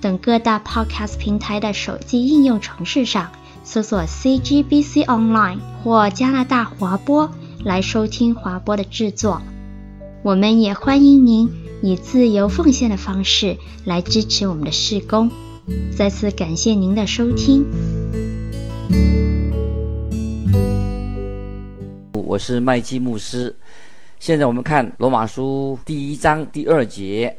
等各大 Podcast 平台的手机应用程式上搜索 CGBC Online 或加拿大华播来收听华播的制作。我们也欢迎您以自由奉献的方式来支持我们的事工。再次感谢您的收听。我是麦基牧师。现在我们看罗马书第一章第二节，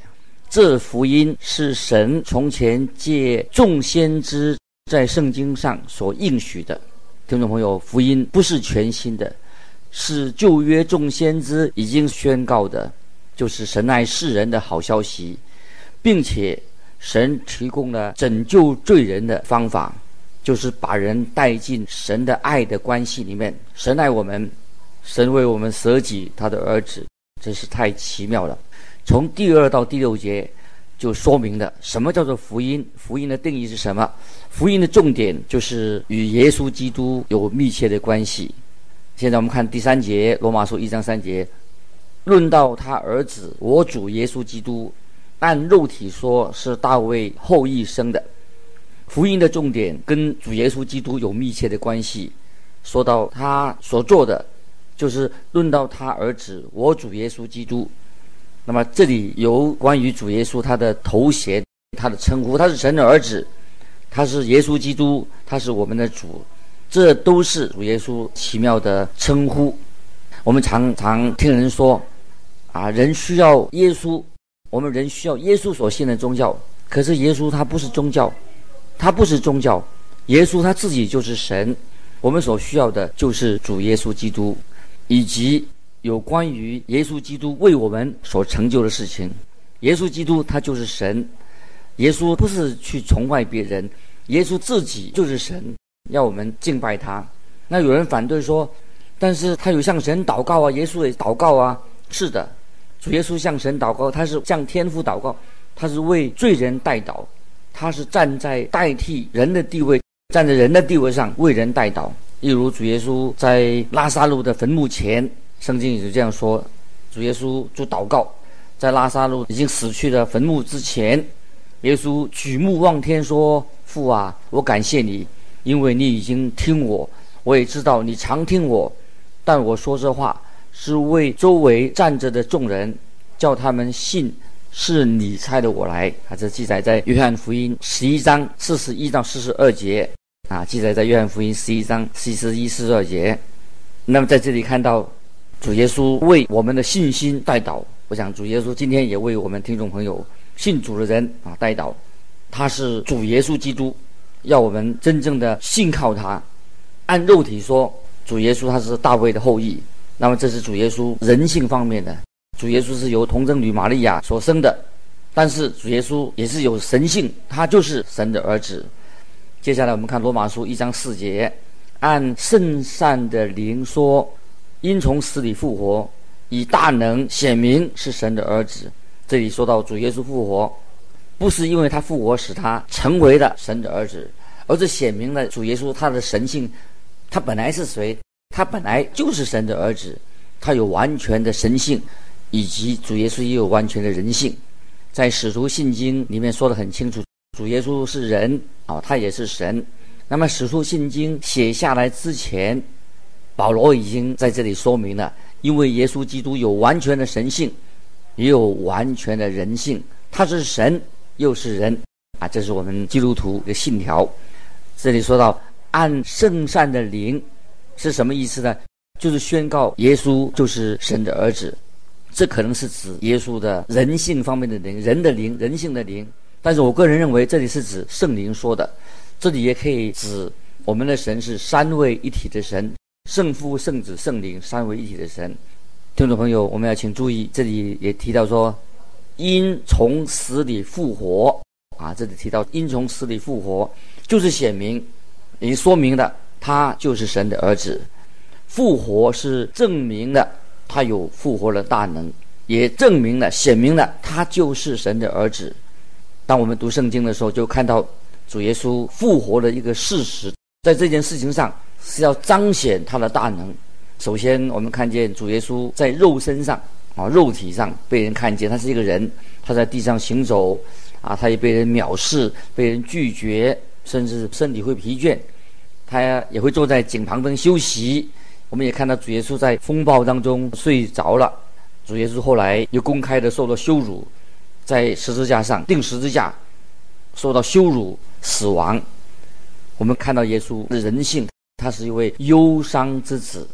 这福音是神从前借众先知在圣经上所应许的。听众朋友，福音不是全新的，是旧约众先知已经宣告的，就是神爱世人的好消息，并且神提供了拯救罪人的方法，就是把人带进神的爱的关系里面。神爱我们。神为我们舍己，他的儿子，真是太奇妙了。从第二到第六节就说明了什么叫做福音。福音的定义是什么？福音的重点就是与耶稣基督有密切的关系。现在我们看第三节，罗马书一章三节，论到他儿子，我主耶稣基督，按肉体说是大卫后裔生的。福音的重点跟主耶稣基督有密切的关系。说到他所做的。就是论到他儿子，我主耶稣基督。那么这里有关于主耶稣他的头衔，他的称呼，他是神的儿子，他是耶稣基督，他是我们的主，这都是主耶稣奇妙的称呼。我们常常听人说，啊，人需要耶稣，我们人需要耶稣所信的宗教。可是耶稣他不是宗教，他不是宗教，耶稣他自己就是神。我们所需要的就是主耶稣基督。以及有关于耶稣基督为我们所成就的事情，耶稣基督他就是神，耶稣不是去崇拜别人，耶稣自己就是神，要我们敬拜他。那有人反对说，但是他有向神祷告啊，耶稣也祷告啊。是的，主耶稣向神祷告，他是向天父祷告，他是为罪人代祷，他是站在代替人的地位，站在人的地位上为人代祷。例如主耶稣在拉撒路的坟墓前，圣经也是这样说：主耶稣就祷告，在拉撒路已经死去的坟墓之前，耶稣举目望天说：“父啊，我感谢你，因为你已经听我。我也知道你常听我，但我说这话是为周围站着的众人，叫他们信是你差的我来。”啊，这记载在约翰福音十一章四十一到四十二节。啊，记载在约翰福音十一章四十一、四十二节。那么在这里看到主耶稣为我们的信心代祷。我想主耶稣今天也为我们听众朋友信主的人啊代祷。他是主耶稣基督，要我们真正的信靠他。按肉体说，主耶稣他是大卫的后裔。那么这是主耶稣人性方面的。主耶稣是由童贞女玛利亚所生的，但是主耶稣也是有神性，他就是神的儿子。接下来我们看罗马书一章四节，按圣善的灵说，因从死里复活，以大能显明是神的儿子。这里说到主耶稣复活，不是因为他复活使他成为了神的儿子，而是显明了主耶稣他的神性。他本来是谁？他本来就是神的儿子，他有完全的神性，以及主耶稣也有完全的人性。在使徒信经里面说得很清楚。主耶稣是人啊、他也是神。那么《使徒信经》写下来之前，保罗已经在这里说明了，因为耶稣基督有完全的神性，也有完全的人性，他是神又是人啊，这是我们基督徒的信条。这里说到按圣善的灵是什么意思呢？就是宣告耶稣就是神的儿子。这可能是指耶稣的人性方面的灵，人的灵，人性的灵。但是我个人认为，这里是指圣灵说的，这里也可以指我们的神是三位一体的神，圣父、圣子、圣灵三位一体的神。听众朋友，我们要请注意，这里也提到说，因从死里复活，啊，这里提到因从死里复活，就是显明，也说明了他就是神的儿子。复活是证明了他有复活的大能，也证明了显明了他就是神的儿子。当我们读圣经的时候，就看到主耶稣复活的一个事实，在这件事情上是要彰显他的大能。首先，我们看见主耶稣在肉身上啊，肉体上被人看见，他是一个人，他在地上行走啊，他也被人藐视，被人拒绝，甚至身体会疲倦，他也会坐在井旁边休息。我们也看到主耶稣在风暴当中睡着了。主耶稣后来又公开的受到羞辱，在十字架上钉十字架，受到羞辱死亡。我们看到耶稣的人性，他是一位忧伤之子，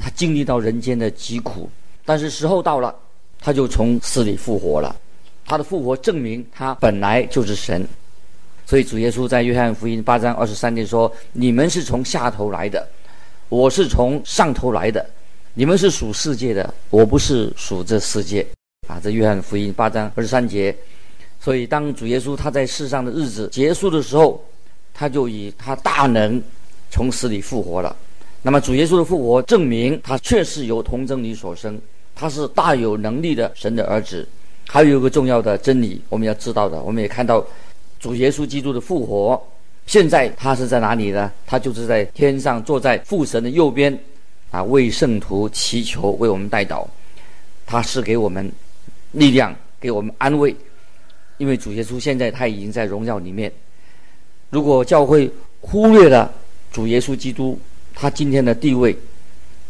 他经历到人间的疾苦，但是时候到了，他就从死里复活了。他的复活证明他本来就是神。所以主耶稣在约翰福音八章二十三节说：“你们是从下头来的。”我是从上头来的，你们是属世界的，我不是属这世界。啊，这约翰福音八章二十三节。所以，当主耶稣他在世上的日子结束的时候，他就以他大能从死里复活了。那么，主耶稣的复活证明他确实由童贞女所生，他是大有能力的神的儿子。还有一个重要的真理，我们要知道的，我们也看到主耶稣基督的复活。现在他是在哪里呢？他就是在天上，坐在父神的右边，啊，为圣徒祈求，为我们代祷。他是给我们力量，给我们安慰，因为主耶稣现在他已经在荣耀里面。如果教会忽略了主耶稣基督他今天的地位，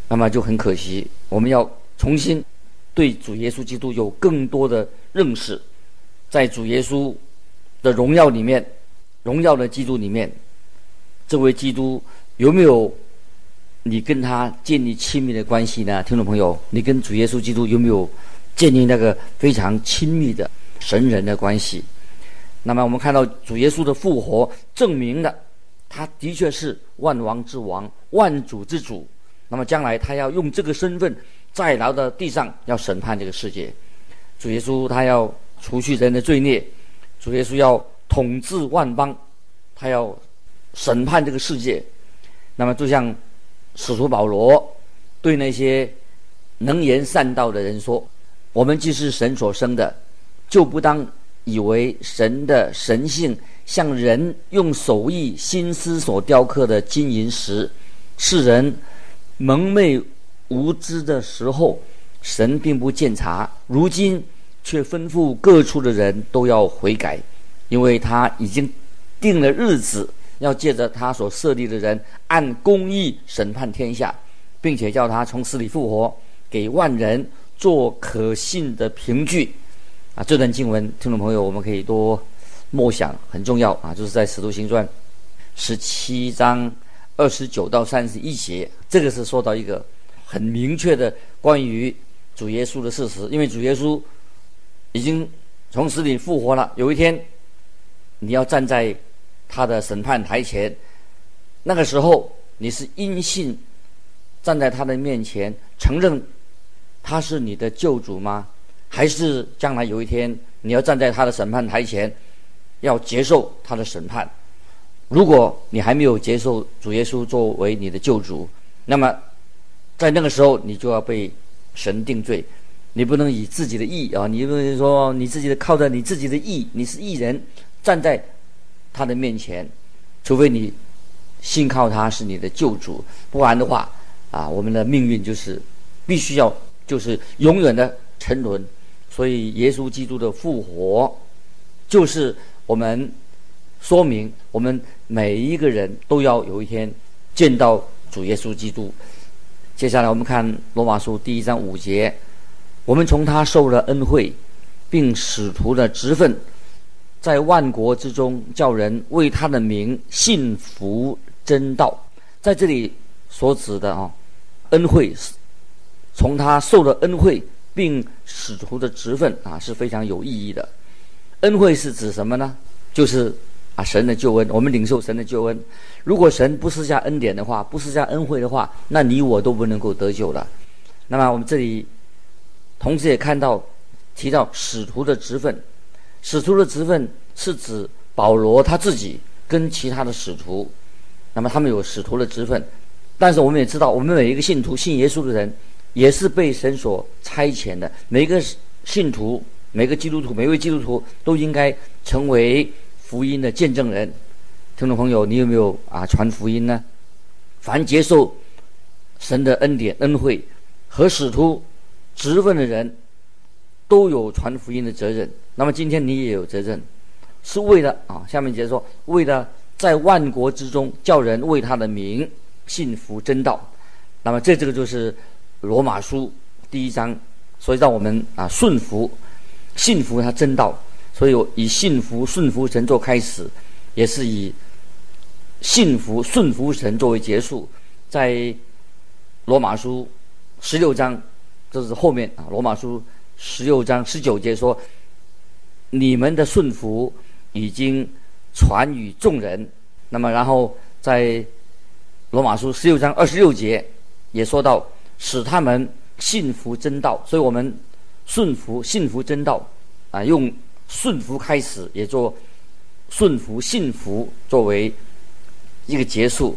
那么就很可惜。我们要重新对主耶稣基督有更多的认识，在主耶稣的荣耀里面。荣耀的基督里面，这位基督有没有你跟他建立亲密的关系呢？听众朋友，你跟主耶稣基督有没有建立那个非常亲密的神人的关系？那么我们看到主耶稣的复活，证明了他的确是万王之王、万主之主。那么将来他要用这个身份再来到地上，要审判这个世界。主耶稣他要除去人的罪孽，主耶稣要。统治万邦，他要审判这个世界。那么，就像使徒保罗对那些能言善道的人说：“我们既是神所生的，就不当以为神的神性像人用手艺心思所雕刻的金银石。世人蒙昧无知的时候，神并不鉴察；如今却吩咐各处的人都要悔改。”因为他已经定了日子，要借着他所设立的人按公义审判天下，并且叫他从死里复活，给万人做可信的凭据。啊，这段经文，听众朋友，我们可以多默想，很重要啊，就是在《使徒行传》十七章二十九到三十一节，这个是说到一个很明确的关于主耶稣的事实，因为主耶稣已经从死里复活了，有一天。你要站在他的审判台前，那个时候你是因信站在他的面前，承认他是你的救主吗？还是将来有一天你要站在他的审判台前，要接受他的审判？如果你还没有接受主耶稣作为你的救主，那么在那个时候你就要被神定罪，你不能以自己的意啊，你不能说你自己的靠着你自己的意，你是义人。站在他的面前，除非你信靠他是你的救主，不然的话，啊，我们的命运就是必须要就是永远的沉沦。所以，耶稣基督的复活，就是我们说明我们每一个人都要有一天见到主耶稣基督。接下来，我们看罗马书第一章五节，我们从他受了恩惠，并使徒的职分。在万国之中，叫人为他的名信服真道。在这里所指的啊，恩惠从他受了恩惠，并使徒的职分啊，是非常有意义的。恩惠是指什么呢？就是啊，神的救恩。我们领受神的救恩。如果神不施下恩典的话，不施下恩惠的话，那你我都不能够得救了。那么我们这里同时也看到提到使徒的职分。使徒的职分是指保罗他自己跟其他的使徒，那么他们有使徒的职分，但是我们也知道，我们每一个信徒信耶稣的人，也是被神所差遣的。每一个信徒，每个基督徒，每位基督徒都应该成为福音的见证人。听众朋友，你有没有啊传福音呢？凡接受神的恩典恩惠和使徒职分的人，都有传福音的责任。那么今天你也有责任，是为了啊，下面接着说，为了在万国之中叫人为他的名信服真道。那么这这个就是罗马书第一章，所以让我们啊顺服、信服他真道。所以以信服、顺服神做开始，也是以信服、顺服神作为结束。在罗马书十六章，这是后面啊，罗马书。十六章十九节说：“你们的顺服已经传与众人。”那么，然后在罗马书十六章二十六节也说到：“使他们信服真道。”所以，我们顺服、信服真道啊，用顺服开始，也做顺服、信服作为一个结束。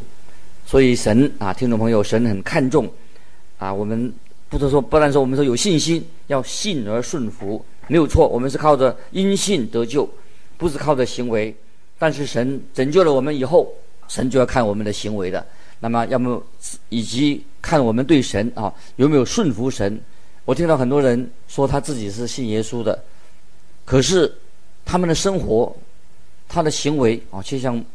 所以，神啊，听众朋友，神很看重啊，我们。不是说，不然说我们说有信心，要信而顺服，没有错。我们是靠着因信得救，不是靠着行为。但是神拯救了我们以后，神就要看我们的行为的。那么，要么以及看我们对神啊有没有顺服神。我听到很多人说他自己是信耶稣的，可是他们的生活、他的行为啊，却像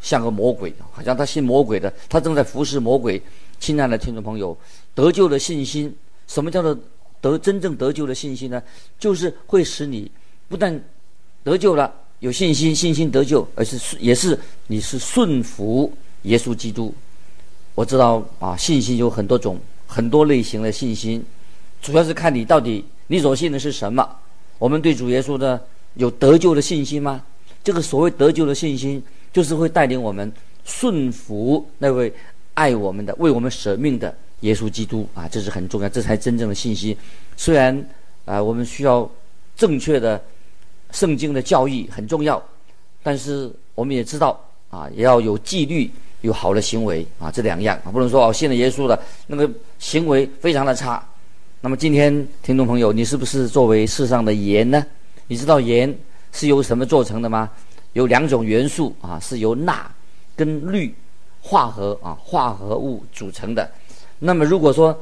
像个魔鬼，好像他信魔鬼的，他正在服侍魔鬼。亲爱的听众朋友，得救的信心，什么叫做得真正得救的信心呢？就是会使你不但得救了，有信心，信心得救，而是也是你是顺服耶稣基督。我知道啊，信心有很多种，很多类型的信心，主要是看你到底你所信的是什么。我们对主耶稣的有得救的信心吗？这个所谓得救的信心，就是会带领我们顺服那位。爱我们的、为我们舍命的耶稣基督啊，这是很重要，这才真正的信心。虽然啊、呃，我们需要正确的圣经的教义很重要，但是我们也知道啊，也要有纪律、有好的行为啊，这两样啊，不能说哦，信了耶稣了，那个行为非常的差。那么今天听众朋友，你是不是作为世上的盐呢？你知道盐是由什么做成的吗？有两种元素啊，是由钠跟氯。化合啊，化合物组成的。那么，如果说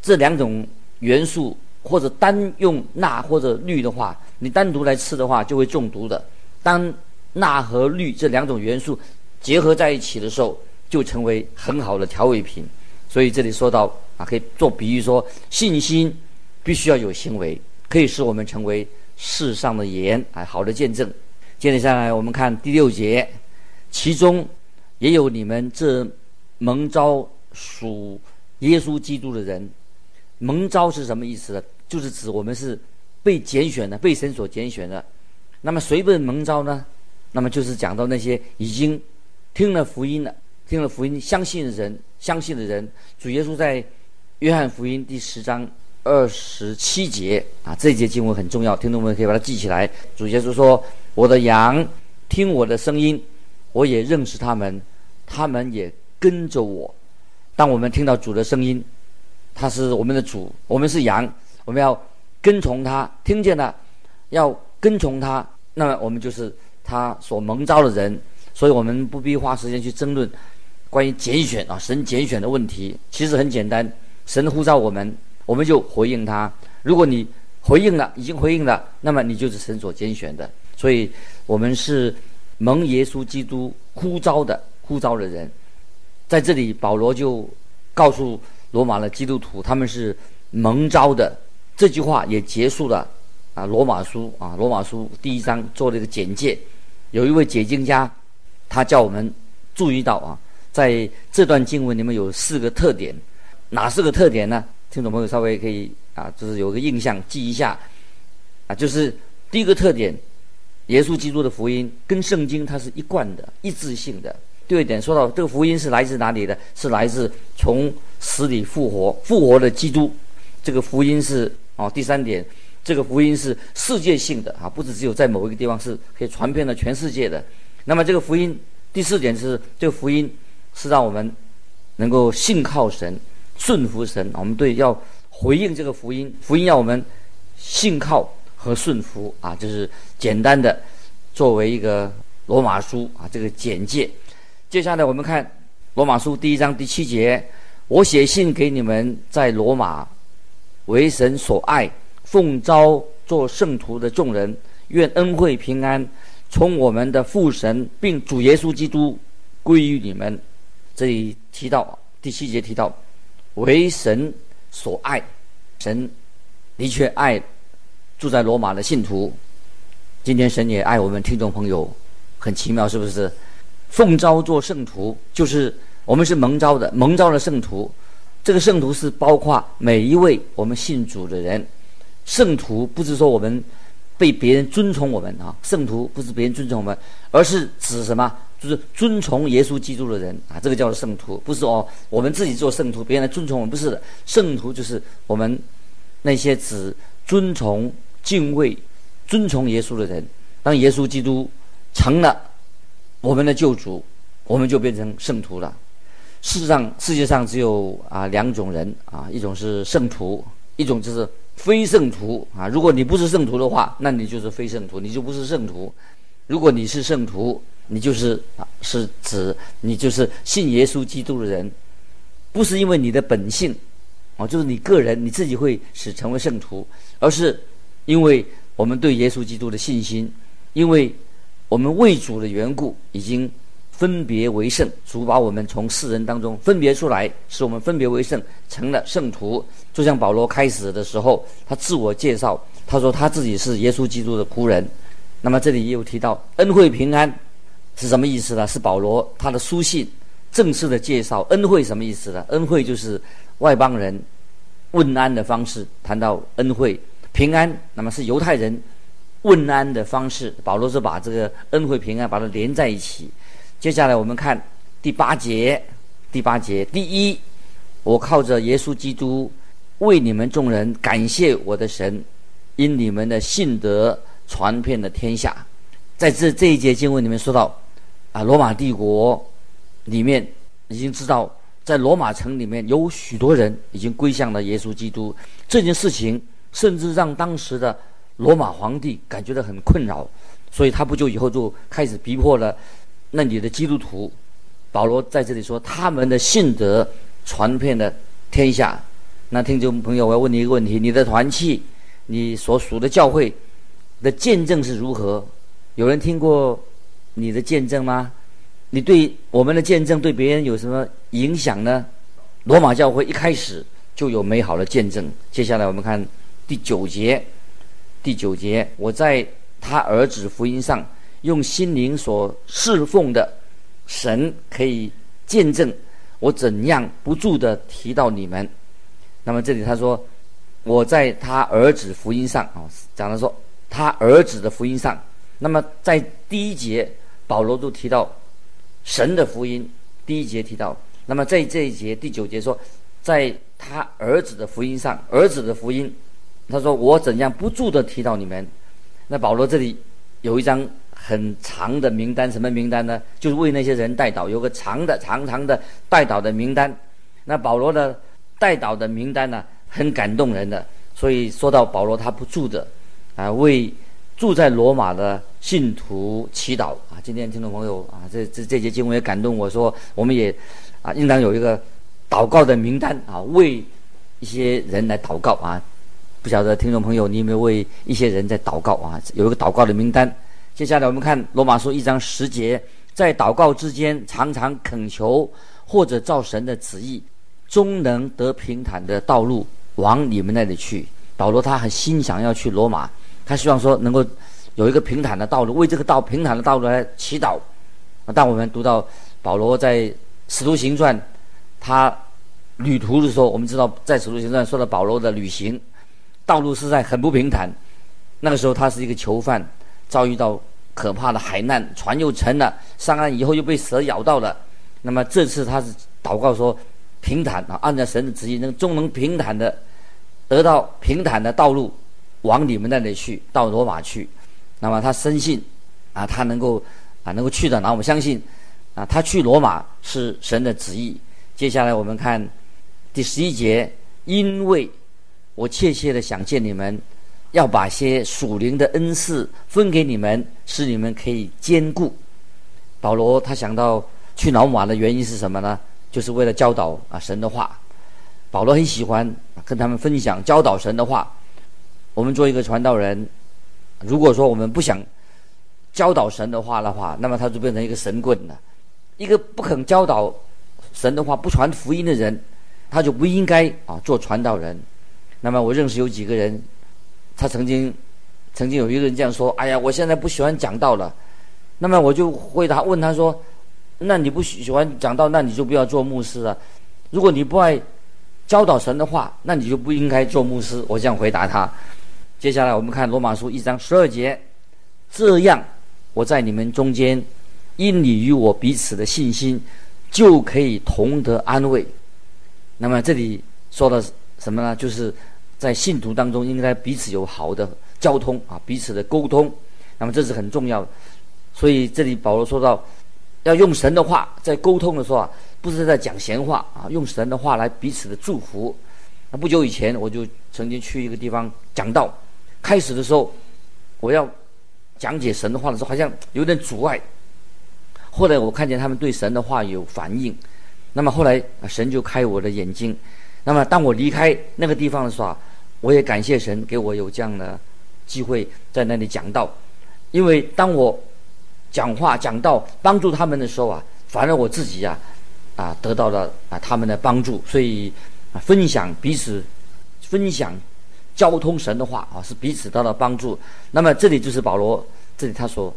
这两种元素或者单用钠或者氯的话，你单独来吃的话就会中毒的。当钠和氯这两种元素结合在一起的时候，就成为很好的调味品。所以这里说到啊，可以做比喻说，信心必须要有行为，可以使我们成为世上的盐，啊，好的见证。接着下来，我们看第六节，其中。也有你们这蒙召属耶稣基督的人，蒙召是什么意思呢？就是指我们是被拣选的，被神所拣选的。那么谁被蒙召呢？那么就是讲到那些已经听了福音了，听了福音相信的人，相信的人。主耶稣在约翰福音第十章二十七节啊，这节经文很重要，听众们可以把它记起来。主耶稣说：“我的羊听我的声音，我也认识他们。”他们也跟着我。当我们听到主的声音，他是我们的主，我们是羊，我们要跟从他。听见了，要跟从他，那么我们就是他所蒙召的人。所以我们不必花时间去争论关于拣选啊，神拣选的问题。其实很简单，神呼召我们，我们就回应他。如果你回应了，已经回应了，那么你就是神所拣选的。所以我们是蒙耶稣基督呼召的。呼召的人，在这里，保罗就告诉罗马的基督徒，他们是蒙召的。这句话也结束了啊，罗马书啊，罗马书第一章做了一个简介。有一位解经家，他叫我们注意到啊，在这段经文里面有四个特点，哪四个特点呢？听众朋友稍微可以啊，就是有个印象记一下啊，就是第一个特点，耶稣基督的福音跟圣经它是一贯的、一致性的。第二点说到这个福音是来自哪里的？是来自从死里复活复活的基督。这个福音是哦。第三点，这个福音是世界性的啊，不是只有在某一个地方，是可以传遍了全世界的。那么这个福音第四点是，这个福音是让我们能够信靠神、顺服神。我们对要回应这个福音，福音要我们信靠和顺服啊，就是简单的作为一个罗马书啊这个简介。接下来我们看罗马书第一章第七节，我写信给你们在罗马为神所爱。奉召做圣徒的众人，愿恩惠平安从我们的父神并主耶稣基督归于你们。这里提到第七节提到为神所爱，神的确爱住在罗马的信徒。今天神也爱我们听众朋友，很奇妙，是不是？奉召做圣徒，就是我们是蒙召的，蒙召的圣徒。这个圣徒是包括每一位我们信主的人。圣徒不是说我们被别人尊崇我们啊，圣徒不是别人尊崇我们，而是指什么？就是尊崇耶稣基督的人啊，这个叫做圣徒，不是哦，我们自己做圣徒，别人来尊崇我们，不是的。圣徒就是我们那些只尊崇、敬畏、尊崇耶稣的人。当耶稣基督成了我们的救主，我们就变成圣徒了。事实上，世界上只有啊两种人啊，一种是圣徒，一种就是。非圣徒啊！如果你不是圣徒的话，那你就是非圣徒，你就不是圣徒。如果你是圣徒，你就是啊，是指你就是信耶稣基督的人，不是因为你的本性，啊，就是你个人你自己会使成为圣徒，而是因为我们对耶稣基督的信心，因为我们为主的缘故已经。分别为圣，主把我们从世人当中分别出来，使我们分别为圣，成了圣徒。就像保罗开始的时候，他自我介绍，他说他自己是耶稣基督的仆人。那么这里也有提到恩惠平安是什么意思呢？是保罗他的书信正式的介绍。恩惠什么意思呢？恩惠就是外邦人问安的方式。谈到恩惠平安，那么是犹太人问安的方式。保罗是把这个恩惠平安把它连在一起。接下来我们看第八节，第八节，第一，我靠着耶稣基督为你们众人感谢我的神，因你们的信德传遍了天下。在这这一节经文里面说到，啊，罗马帝国里面已经知道，在罗马城里面有许多人已经归向了耶稣基督。这件事情甚至让当时的罗马皇帝感觉到很困扰，所以他不久以后就开始逼迫了。那里的基督徒，保罗在这里说，他们的信德传遍了天下。那听众朋友，我要问你一个问题：你的团契，你所属的教会的见证是如何？有人听过你的见证吗？你对我们的见证对别人有什么影响呢？罗马教会一开始就有美好的见证。接下来我们看第九节，第九节，我在他儿子福音上。用心灵所侍奉的神可以见证我怎样不住地提到你们。那么这里他说，我在他儿子福音上啊，讲的说他儿子的福音上。那么在第一节保罗都提到神的福音，第一节提到。那么在这一节第九节说，在他儿子的福音上，儿子的福音，他说我怎样不住地提到你们。那保罗这里有一张。很长的名单，什么名单呢？就是为那些人代祷，有个长的、长长的代祷的名单。那保罗的代祷的名单呢，很感动人的。所以说到保罗，他不住的啊，为住在罗马的信徒祈祷啊。今天听众朋友啊，这这这节经文也感动我说，我们也啊，应当有一个祷告的名单啊，为一些人来祷告啊。不晓得听众朋友，你有没有为一些人在祷告啊？有一个祷告的名单。接下来我们看罗马书一章十节，在祷告之间常常恳求，或者照神的旨意，终能得平坦的道路往你们那里去。保罗他很心想要去罗马，他希望说能够有一个平坦的道路，为这个道平坦的道路来祈祷。当我们读到保罗在使徒行传他旅途的时候，我们知道在使徒行传说到保罗的旅行道路实在很不平坦。那个时候他是一个囚犯，遭遇到。可怕的海难，船又沉了，上岸以后又被蛇咬到了。那么这次他是祷告说平坦啊，按照神的旨意，能终能平坦的得到平坦的道路往你们那里去，到罗马去。那么他深信啊，他能够啊能够去的。那我们相信啊，他去罗马是神的旨意。接下来我们看第十一节，因为我切切的想见你们，要把些属灵的恩赐分给你们，使你们可以兼顾。保罗他想到去罗马的原因是什么呢？就是为了教导啊神的话。保罗很喜欢跟他们分享教导神的话。我们做一个传道人，如果说我们不想教导神的话的话，那么他就变成一个神棍了。一个不肯教导神的话、不传福音的人，他就不应该啊做传道人。那么我认识有几个人，他曾经曾经有一个人这样说：“哎呀，我现在不喜欢讲道了。”那么我就回答问他说：“那你不喜欢讲道，那你就不要做牧师了。如果你不爱教导神的话，那你就不应该做牧师。”我这样回答他。接下来我们看罗马书一章十二节，这样我在你们中间，因你与我彼此的信心，就可以同得安慰。那么这里说的什么呢？就是在信徒当中应该彼此有好的交通啊，彼此的沟通。那么这是很重要的。所以这里保罗说到，要用神的话在沟通的时候啊，不是在讲闲话啊，用神的话来彼此的祝福。那不久以前我就曾经去一个地方讲道。开始的时候，我要讲解神的话的时候，好像有点阻碍。后来我看见他们对神的话有反应，那么后来神就开我的眼睛。那么当我离开那个地方的时候，我也感谢神给我有这样的机会在那里讲道。因为当我讲话讲道帮助他们的时候啊，反而我自己呀啊，啊得到了啊他们的帮助。所以啊分享彼此分享。交通神的话啊，是彼此得到帮助。那么这里就是保罗这里他所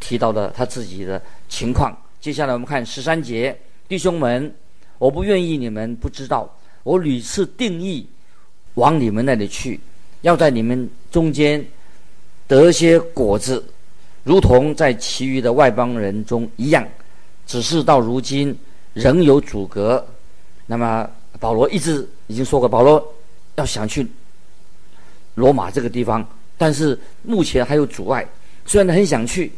提到的他自己的情况。接下来我们看十三节，弟兄们，我不愿意你们不知道，我屡次定义往你们那里去，要在你们中间得些果子，如同在其余的外邦人中一样。只是到如今仍有阻隔。那么保罗一直已经说过，保罗要想去。罗马这个地方，但是目前还有阻碍。虽然他很想去，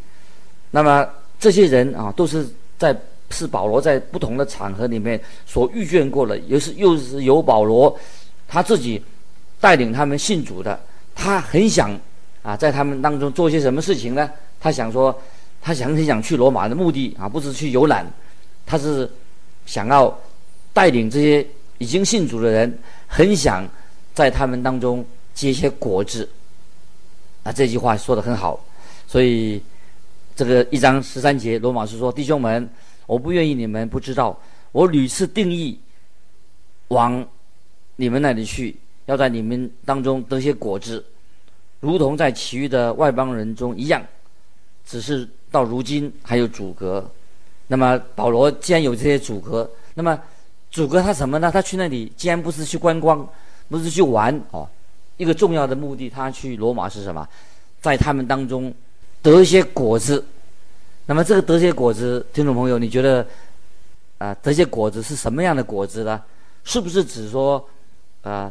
那么这些人啊，都是在是保罗在不同的场合里面所遇见过的，又是又是由保罗他自己带领他们信主的。他很想啊，在他们当中做些什么事情呢？他想说，他想很想去罗马的目的啊，不是去游览，他是想要带领这些已经信主的人，很想在他们当中。结些果子，啊，这句话说得很好，所以这个一章十三节，罗马书说：“弟兄们，我不愿意你们不知道，我屡次定义往你们那里去，要在你们当中得些果子，如同在其余的外邦人中一样，只是到如今还有阻隔。那么保罗既然有这些阻隔，那么阻隔他什么呢？他去那里既然不是去观光，不是去玩哦。”一个重要的目的，他去罗马是什么？在他们当中得一些果子。那么这个得些果子，听众朋友，你觉得啊、得些果子是什么样的果子呢？是不是指说啊、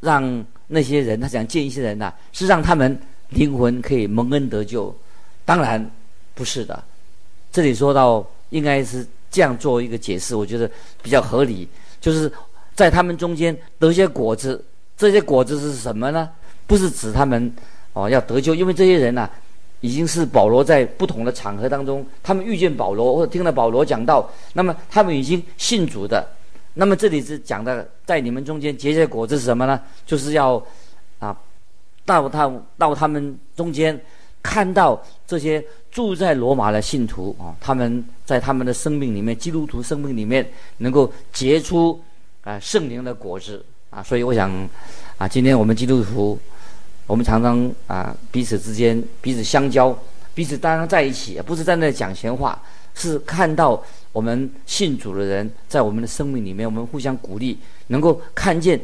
让那些人他想见一些人呢、是让他们灵魂可以蒙恩得救？当然不是的。这里说到应该是这样做一个解释，我觉得比较合理，就是在他们中间得些果子。这些果子是什么呢？不是指他们哦要得救，因为这些人呐、已经是保罗在不同的场合当中，他们遇见保罗或者听了保罗讲道，那么他们已经信主的。那么这里是讲的，在你们中间结些果子是什么呢？就是要啊，到他到他们中间，看到这些住在罗马的信徒啊，他们在他们的生命里面，基督徒生命里面能够结出啊圣灵的果子。啊，所以我想，啊，今天我们基督徒，我们常常啊彼此之间彼此相交，彼此当然在一起，不是在那讲闲话，是看到我们信主的人在我们的生命里面，我们互相鼓励，能够看见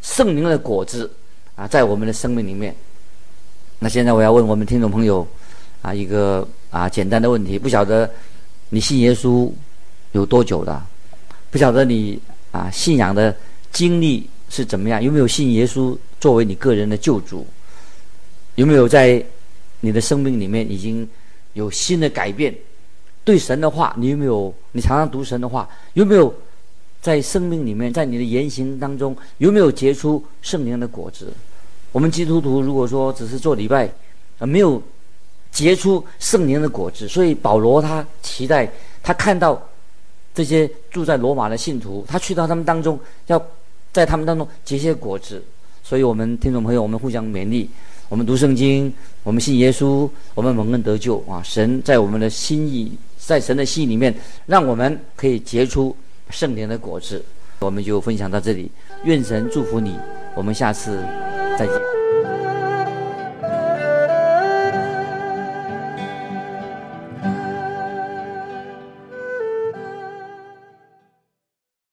圣灵的果子啊，在我们的生命里面。那现在我要问我们听众朋友啊一个啊简单的问题，不晓得你信耶稣有多久了？不晓得你啊信仰的。经历是怎么样？有没有信耶稣作为你个人的救主？有没有在你的生命里面已经有新的改变？对神的话，你有没有？你常常读神的话，有没有在生命里面，在你的言行当中，有没有结出圣灵的果子？我们基督徒如果说只是做礼拜，而没有结出圣灵的果子，所以保罗他期待他看到这些住在罗马的信徒，他去到他们当中，要在他们当中结些果子。所以我们听众朋友，我们互相勉励，我们读圣经，我们信耶稣，我们蒙恩得救啊！神在我们的心意。在神的心意里面，让我们可以结出圣灵的果子。我们就分享到这里，愿神祝福你。我们下次再见。